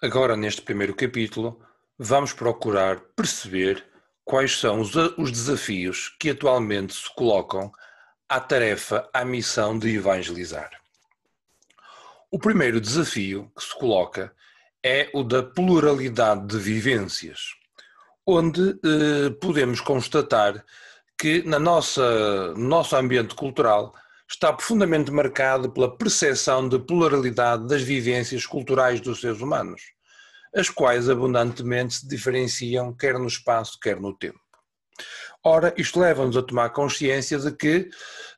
Agora, neste primeiro capítulo, vamos procurar perceber quais são os, os desafios que atualmente se colocam à tarefa, à missão de evangelizar. O primeiro desafio que se coloca é o da pluralidade de vivências, onde eh, podemos constatar que na nossa, no nosso ambiente cultural está profundamente marcado pela percepção de pluralidade das vivências culturais dos seres humanos, as quais abundantemente se diferenciam quer no espaço, quer no tempo. Ora, isto leva-nos a tomar consciência de que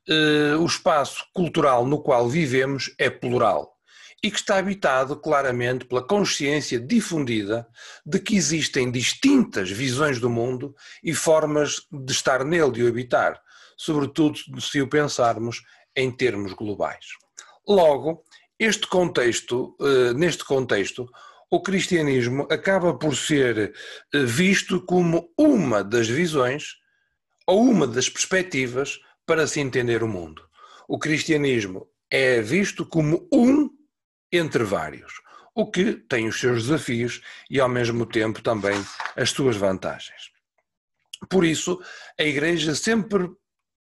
eh, o espaço cultural no qual vivemos é plural e que está habitado claramente pela consciência difundida de que existem distintas visões do mundo e formas de estar nele e o habitar, sobretudo se o pensarmos em termos globais. Logo, este contexto, eh, neste contexto, o cristianismo acaba por ser eh, visto como uma das visões ou uma das perspectivas para se entender o mundo. O cristianismo é visto como um entre vários, o que tem os seus desafios e ao mesmo tempo também as suas vantagens. Por isso, a Igreja sempre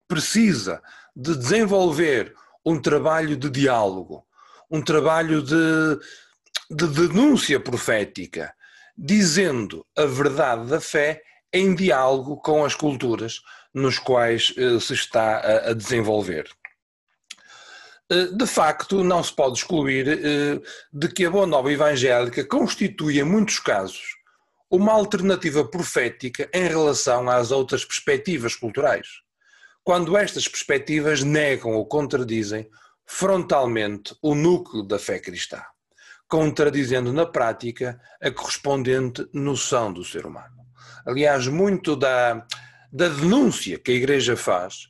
precisa de desenvolver um trabalho de diálogo, um trabalho de, de denúncia profética, dizendo a verdade da fé em diálogo com as culturas nos quais eh, se está a, a desenvolver. Eh, de facto, não se pode excluir eh, de que a Boa Nova Evangélica constitui, em muitos casos, uma alternativa profética em relação às outras perspectivas culturais quando estas perspectivas negam ou contradizem frontalmente o núcleo da fé cristã, contradizendo na prática a correspondente noção do ser humano. Aliás, muito da, da denúncia que a Igreja faz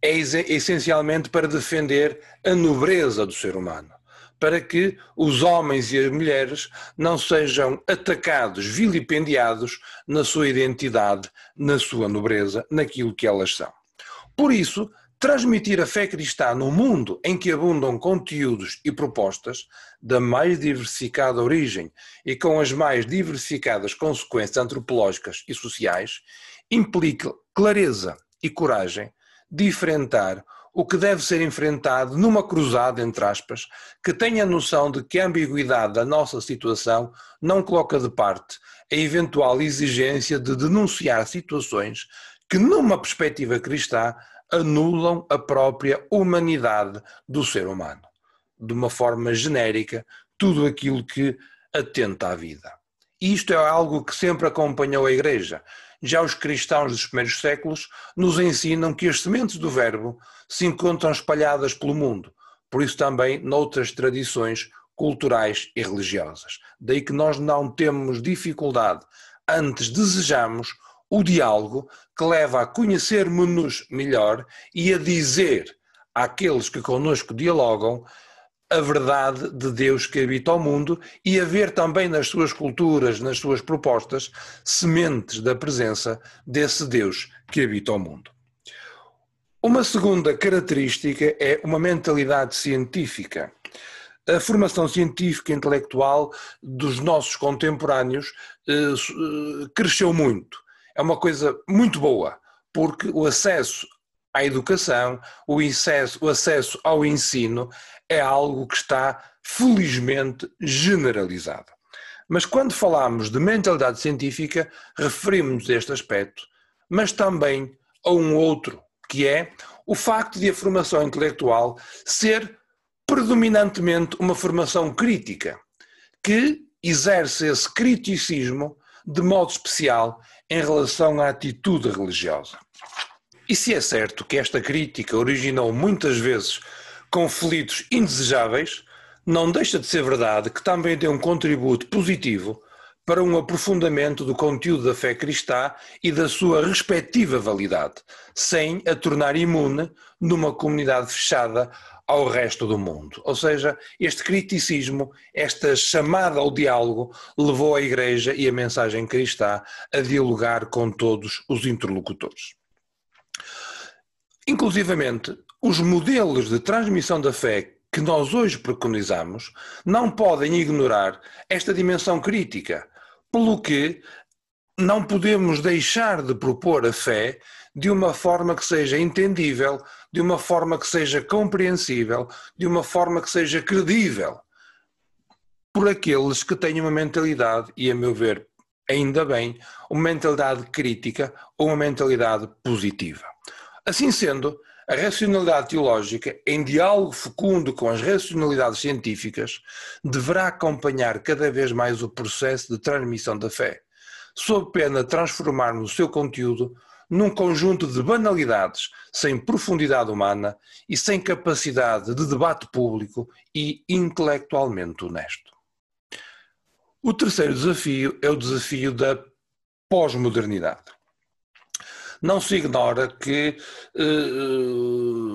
é essencialmente para defender a nobreza do ser humano, para que os homens e as mulheres não sejam atacados, vilipendiados na sua identidade, na sua nobreza, naquilo que elas são. Por isso, transmitir a fé cristã num mundo em que abundam conteúdos e propostas da mais diversificada origem e com as mais diversificadas consequências antropológicas e sociais, implica clareza e coragem de enfrentar o que deve ser enfrentado numa cruzada, entre aspas, que tenha a noção de que a ambiguidade da nossa situação não coloca de parte a eventual exigência de denunciar situações que, numa perspectiva cristã, anulam a própria humanidade do ser humano. De uma forma genérica, tudo aquilo que atenta à vida. Isto é algo que sempre acompanhou a Igreja. Já os cristãos dos primeiros séculos nos ensinam que as sementes do Verbo se encontram espalhadas pelo mundo, por isso também noutras tradições culturais e religiosas. Daí que nós não temos dificuldade, antes desejamos o diálogo que leva a conhecermos-nos melhor e a dizer àqueles que connosco dialogam a verdade de Deus que habita o mundo e a ver também nas suas culturas, nas suas propostas, sementes da presença desse Deus que habita o mundo. Uma segunda característica é uma mentalidade científica. A formação científica e intelectual dos nossos contemporâneos eh, eh, cresceu muito é uma coisa muito boa, porque o acesso à educação, o acesso, o acesso ao ensino é algo que está felizmente generalizado. Mas quando falamos de mentalidade científica, referimos a este aspecto, mas também a um outro, que é o facto de a formação intelectual ser predominantemente uma formação crítica, que exerce esse criticismo de modo especial em relação à atitude religiosa. E se é certo que esta crítica originou muitas vezes conflitos indesejáveis, não deixa de ser verdade que também deu um contributo positivo para um aprofundamento do conteúdo da fé cristã e da sua respectiva validade, sem a tornar imune numa comunidade fechada ao resto do mundo. Ou seja, este criticismo, esta chamada ao diálogo, levou a Igreja e a mensagem cristã a dialogar com todos os interlocutores. Inclusivamente, os modelos de transmissão da fé que nós hoje preconizamos não podem ignorar esta dimensão crítica, pelo que não podemos deixar de propor a fé de uma forma que seja entendível, de uma forma que seja compreensível, de uma forma que seja credível por aqueles que têm uma mentalidade, e a meu ver, ainda bem, uma mentalidade crítica ou uma mentalidade positiva. Assim sendo, a racionalidade teológica, em diálogo fecundo com as racionalidades científicas, deverá acompanhar cada vez mais o processo de transmissão da fé, sob pena de transformarmos o seu conteúdo num conjunto de banalidades sem profundidade humana e sem capacidade de debate público e intelectualmente honesto. O terceiro desafio é o desafio da pós-modernidade. Não se ignora que uh,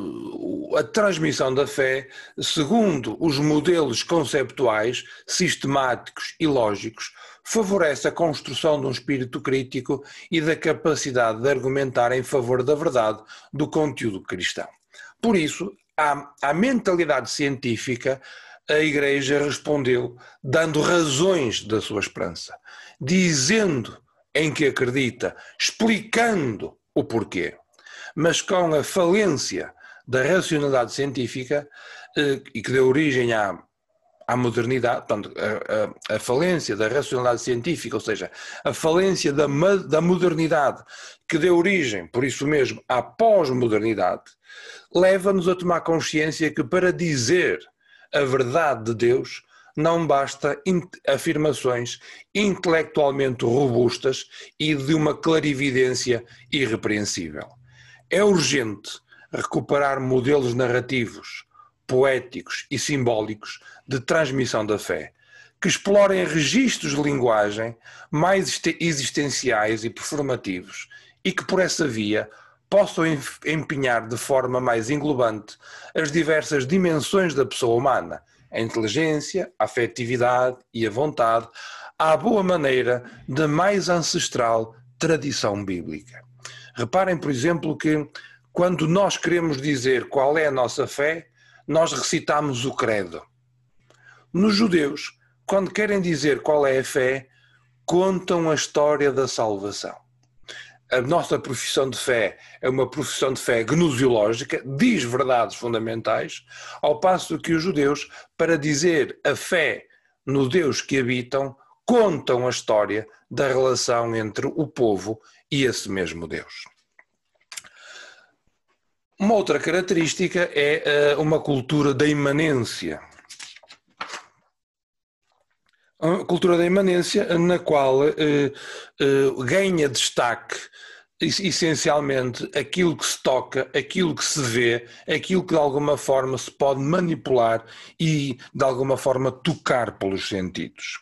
a transmissão da fé, segundo os modelos conceptuais, sistemáticos e lógicos, favorece a construção de um espírito crítico e da capacidade de argumentar em favor da verdade do conteúdo cristão. Por isso, à, à mentalidade científica, a Igreja respondeu dando razões da sua esperança, dizendo em que acredita, explicando o porquê. Mas com a falência da racionalidade científica, eh, e que deu origem à à modernidade, portanto, a, a, a, falência da racionalidade científica, ou seja, a falência da, da modernidade que deu origem, por isso mesmo, à pós-modernidade, leva-nos a tomar consciência que para dizer a verdade de Deus não basta afirmações intelectualmente robustas e de uma clarividência irrepreensível. É urgente recuperar modelos narrativos poéticos e simbólicos de transmissão da fé, que explorem registros de linguagem mais existenciais e performativos e que, por essa via, possam empenhar de forma mais englobante as diversas dimensões da pessoa humana, a inteligência, a afetividade e a vontade, à boa maneira da mais ancestral tradição bíblica. Reparem, por exemplo, que quando nós queremos dizer qual é a nossa fé, nós recitamos o credo. Nos judeus, quando querem dizer qual é a fé, contam a história da salvação. A nossa profissão de fé é uma profissão de fé gnoseológica, diz verdades fundamentais, ao passo que os judeus, para dizer a fé no Deus que habitam, contam a história da relação entre o povo e esse mesmo Deus. Uma outra característica é uh, uma cultura da imanência. Uma cultura da imanência na qual uh, ganha destaque essencialmente aquilo que se toca, aquilo que se vê, aquilo que de alguma forma se pode manipular e de alguma forma tocar pelos sentidos.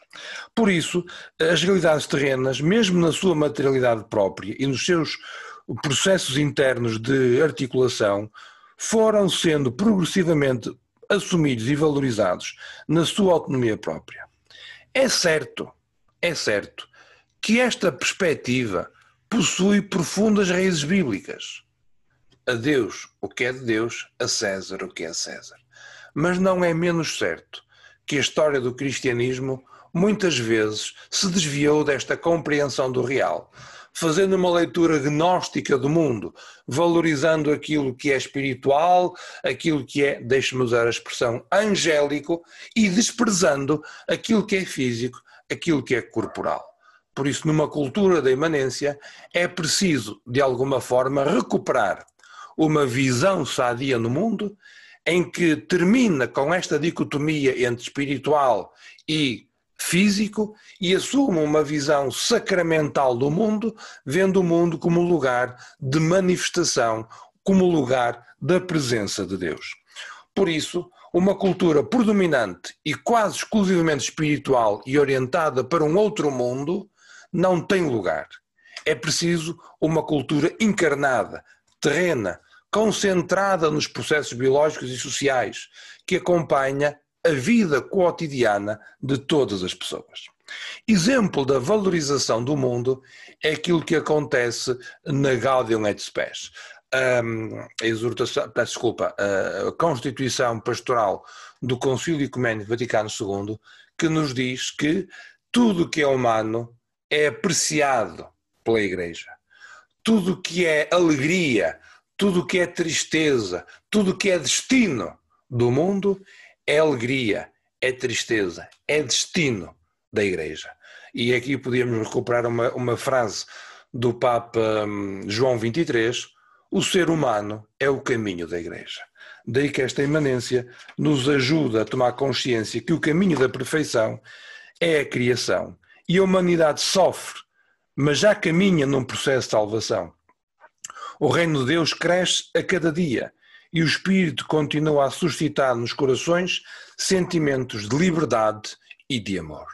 Por isso, as realidades terrenas, mesmo na sua materialidade própria e nos seus processos internos de articulação foram sendo progressivamente assumidos e valorizados na sua autonomia própria. É certo, é certo que esta perspectiva possui profundas raízes bíblicas. A Deus o que é de Deus, a César o que é César. Mas não é menos certo que a história do cristianismo muitas vezes se desviou desta compreensão do real, fazendo uma leitura gnóstica do mundo, valorizando aquilo que é espiritual, aquilo que é, deixe-me usar a expressão, angélico e desprezando aquilo que é físico, aquilo que é corporal. Por isso, numa cultura da imanência, é preciso, de alguma forma, recuperar uma visão sadia no mundo em que termina com esta dicotomia entre espiritual e físico e assuma uma visão sacramental do mundo, vendo o mundo como lugar de manifestação, como lugar da presença de Deus. Por isso, uma cultura predominante e quase exclusivamente espiritual e orientada para um outro mundo não tem lugar. É preciso uma cultura encarnada, terrena, concentrada nos processos biológicos e sociais, que acompanha a vida cotidiana de todas as pessoas. Exemplo da valorização do mundo é aquilo que acontece na Gaudium et Spes. a exortação, desculpa, a Constituição Pastoral do Concílio Ecuménico Vaticano II, que nos diz que tudo que é humano é apreciado pela Igreja. Tudo que é alegria, tudo que é tristeza, tudo que é destino do mundo é alegria, é tristeza, é destino da Igreja. E aqui podíamos recuperar uma, uma frase do Papa hum, João 23, o ser humano é o caminho da Igreja. Daí que esta imanência nos ajuda a tomar consciência que o caminho da perfeição é a criação. E a humanidade sofre, mas já caminha num processo de salvação. O reino de Deus cresce a cada dia e o Espírito continua a suscitar nos corações sentimentos de liberdade e de amor.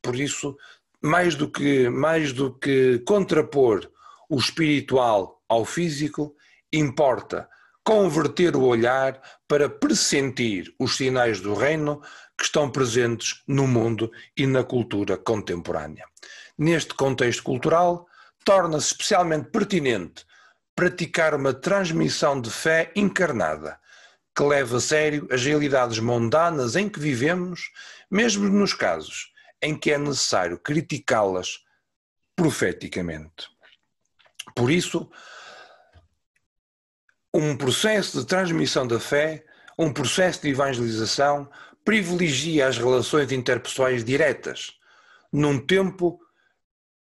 Por isso, mais do que, mais do que contrapor o espiritual ao físico, importa converter o olhar para pressentir os sinais do reino que estão presentes no mundo e na cultura contemporânea. Neste contexto cultural, torna-se especialmente pertinente praticar uma transmissão de fé encarnada, que leva a sério as realidades mundanas em que vivemos, mesmo nos casos em que é necessário criticá-las profeticamente. Por isso, um processo de transmissão da fé, um processo de evangelização, privilegia as relações interpessoais diretas, num tempo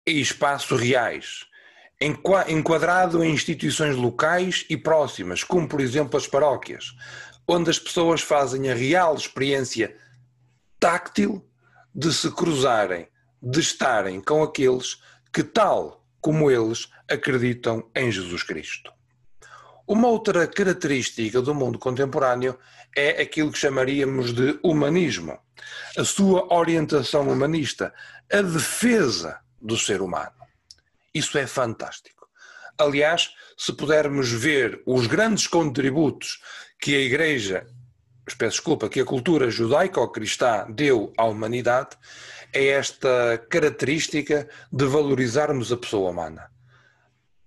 e espaço reais, enquadrado em instituições locais e próximas, como por exemplo as paróquias, onde as pessoas fazem a real experiência táctil de se cruzarem, de estarem com aqueles que, tal como eles, acreditam em Jesus Cristo. Uma outra característica do mundo contemporâneo é aquilo que chamaríamos de humanismo, a sua orientação humanista, a defesa do ser humano. Isso é fantástico. Aliás, se pudermos ver os grandes contributos que a Igreja, peço desculpa, que a cultura judaico-cristã deu à humanidade, é esta característica de valorizarmos a pessoa humana.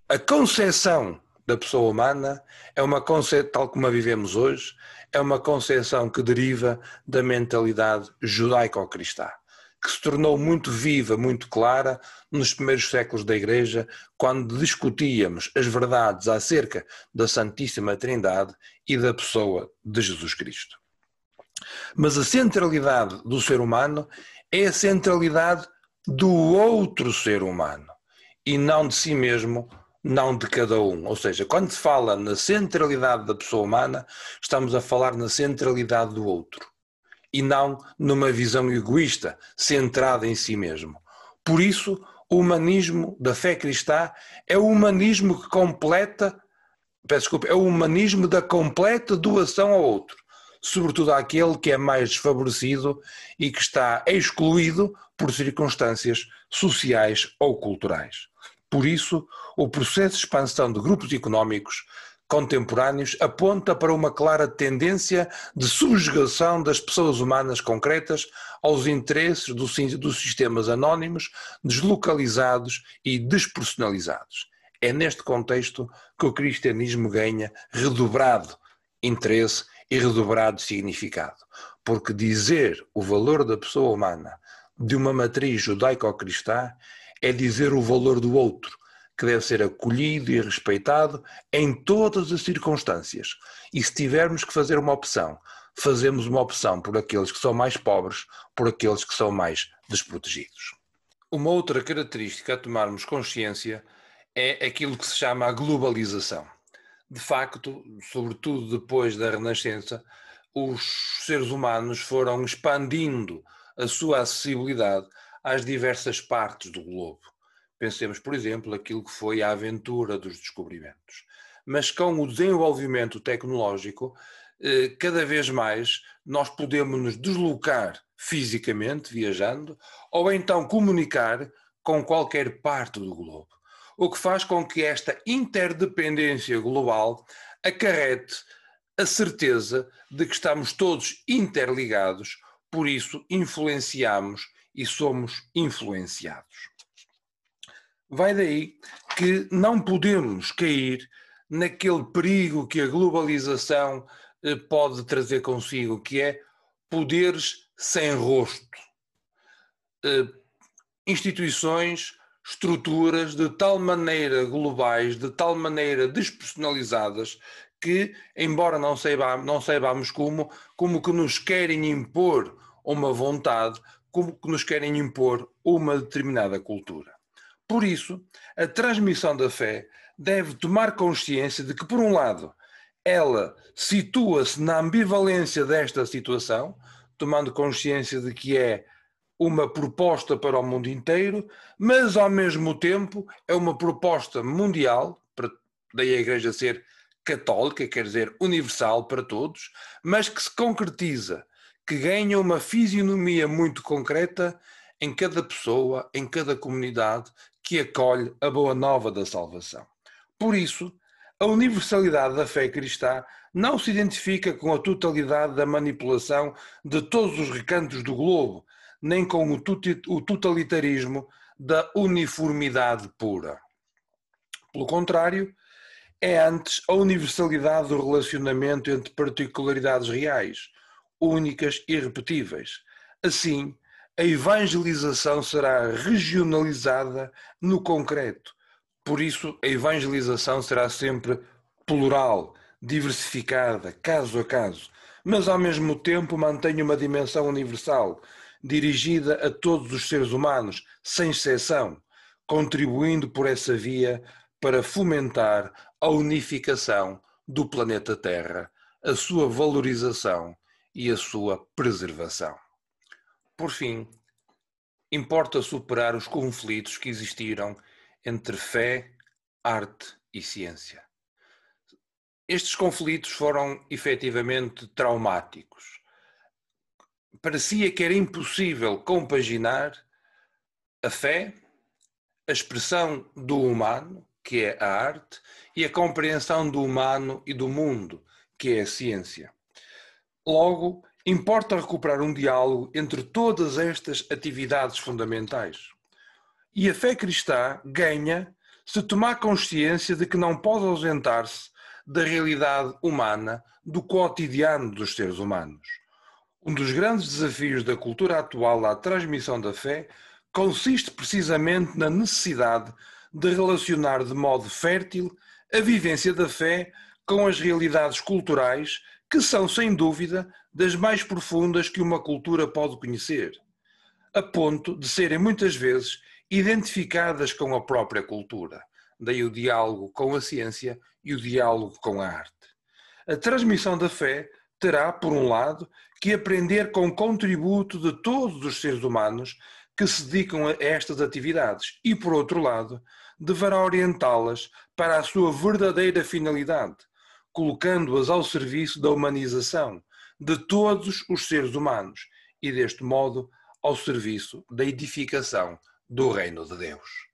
A concepção da pessoa humana é uma concepção, tal como a vivemos hoje, é uma concepção que deriva da mentalidade judaico-cristã que se tornou muito viva, muito clara nos primeiros séculos da Igreja, quando discutíamos as verdades acerca da Santíssima Trindade e da pessoa de Jesus Cristo. Mas a centralidade do ser humano é a centralidade do outro ser humano e não de si mesmo, não de cada um. Ou seja, quando se fala na centralidade da pessoa humana, estamos a falar na centralidade do outro e não numa visão egoísta, centrada em si mesmo. Por isso, o humanismo da fé cristã é o humanismo que completa, peço desculpa, é o humanismo da completa doação ao outro, sobretudo àquele que é mais desfavorecido e que está excluído por circunstâncias sociais ou culturais. Por isso, o processo de expansão de grupos económicos contemporâneos aponta para uma clara tendência de subjugação das pessoas humanas concretas aos interesses dos sistemas anónimos, deslocalizados e despersonalizados. É neste contexto que o cristianismo ganha redobrado interesse e redobrado significado, porque dizer o valor da pessoa humana de uma matriz judaico-cristã é dizer o valor do outro, que deve ser acolhido e respeitado em todas as circunstâncias. E se tivermos que fazer uma opção, fazemos uma opção por aqueles que são mais pobres, por aqueles que são mais desprotegidos. Uma outra característica a tomarmos consciência é aquilo que se chama a globalização. De facto, sobretudo depois da Renascença, os seres humanos foram expandindo a sua acessibilidade às diversas partes do globo. Pensemos, por exemplo, aquilo que foi a aventura dos descobrimentos. Mas com o desenvolvimento tecnológico, eh, cada vez mais nós podemos nos deslocar fisicamente, viajando, ou então comunicar com qualquer parte do globo. O que faz com que esta interdependência global acarrete a certeza de que estamos todos interligados, por isso influenciamos e somos influenciados. Vai daí que não podemos cair naquele perigo que a globalização eh, pode trazer consigo, que é poderes sem rosto. Eh, instituições, estruturas de tal maneira globais, de tal maneira despersonalizadas, que, embora não, saiba, não saibamos como, como que nos querem impor uma vontade, como que nos querem impor uma determinada cultura. Por isso, a transmissão da fé deve tomar consciência de que, por um lado, ela situa-se na ambivalência desta situação, tomando consciência de que é uma proposta para o mundo inteiro, mas ao mesmo tempo é uma proposta mundial, daí a Igreja ser católica, quer dizer, universal para todos, mas que se concretiza, que ganha uma fisionomia muito concreta em cada pessoa, em cada comunidade que acolhe a boa nova da salvação. Por isso, a universalidade da fé cristã não se identifica com a totalidade da manipulação de todos os recantos do globo, nem com o totalitarismo da uniformidade pura. Pelo contrário, é antes a universalidade do relacionamento entre particularidades reais, únicas e irrepetíveis. Assim, a evangelização será regionalizada no concreto. Por isso, a evangelização será sempre plural, diversificada, caso a caso, mas ao mesmo tempo mantém uma dimensão universal, dirigida a todos os seres humanos, sem exceção, contribuindo por essa via para fomentar a unificação do planeta Terra, a sua valorização e a sua preservação. Por fim, importa superar os conflitos que existiram entre fé, arte e ciência. Estes conflitos foram efetivamente traumáticos. Parecia que era impossível compaginar a fé, a expressão do humano, que é a arte, e a compreensão do humano e do mundo, que é a ciência. Logo, importa recuperar um diálogo entre todas estas atividades fundamentais. E a fé cristã ganha se tomar consciência de que não pode ausentar-se da realidade humana, do cotidiano dos seres humanos. Um dos grandes desafios da cultura atual à transmissão da fé consiste precisamente na necessidade de relacionar de modo fértil a vivência da fé com as realidades culturais que são, sem dúvida, das mais profundas que uma cultura pode conhecer, a ponto de serem muitas vezes identificadas com a própria cultura. Daí o diálogo com a ciência e o diálogo com a arte. A transmissão da fé terá, por um lado, que aprender com o contributo de todos os seres humanos que se dedicam a estas atividades e, por outro lado, deverá orientá-las para a sua verdadeira finalidade, colocando-as ao serviço da humanização de todos os seres humanos e, deste modo, ao serviço da edificação do Reino de Deus.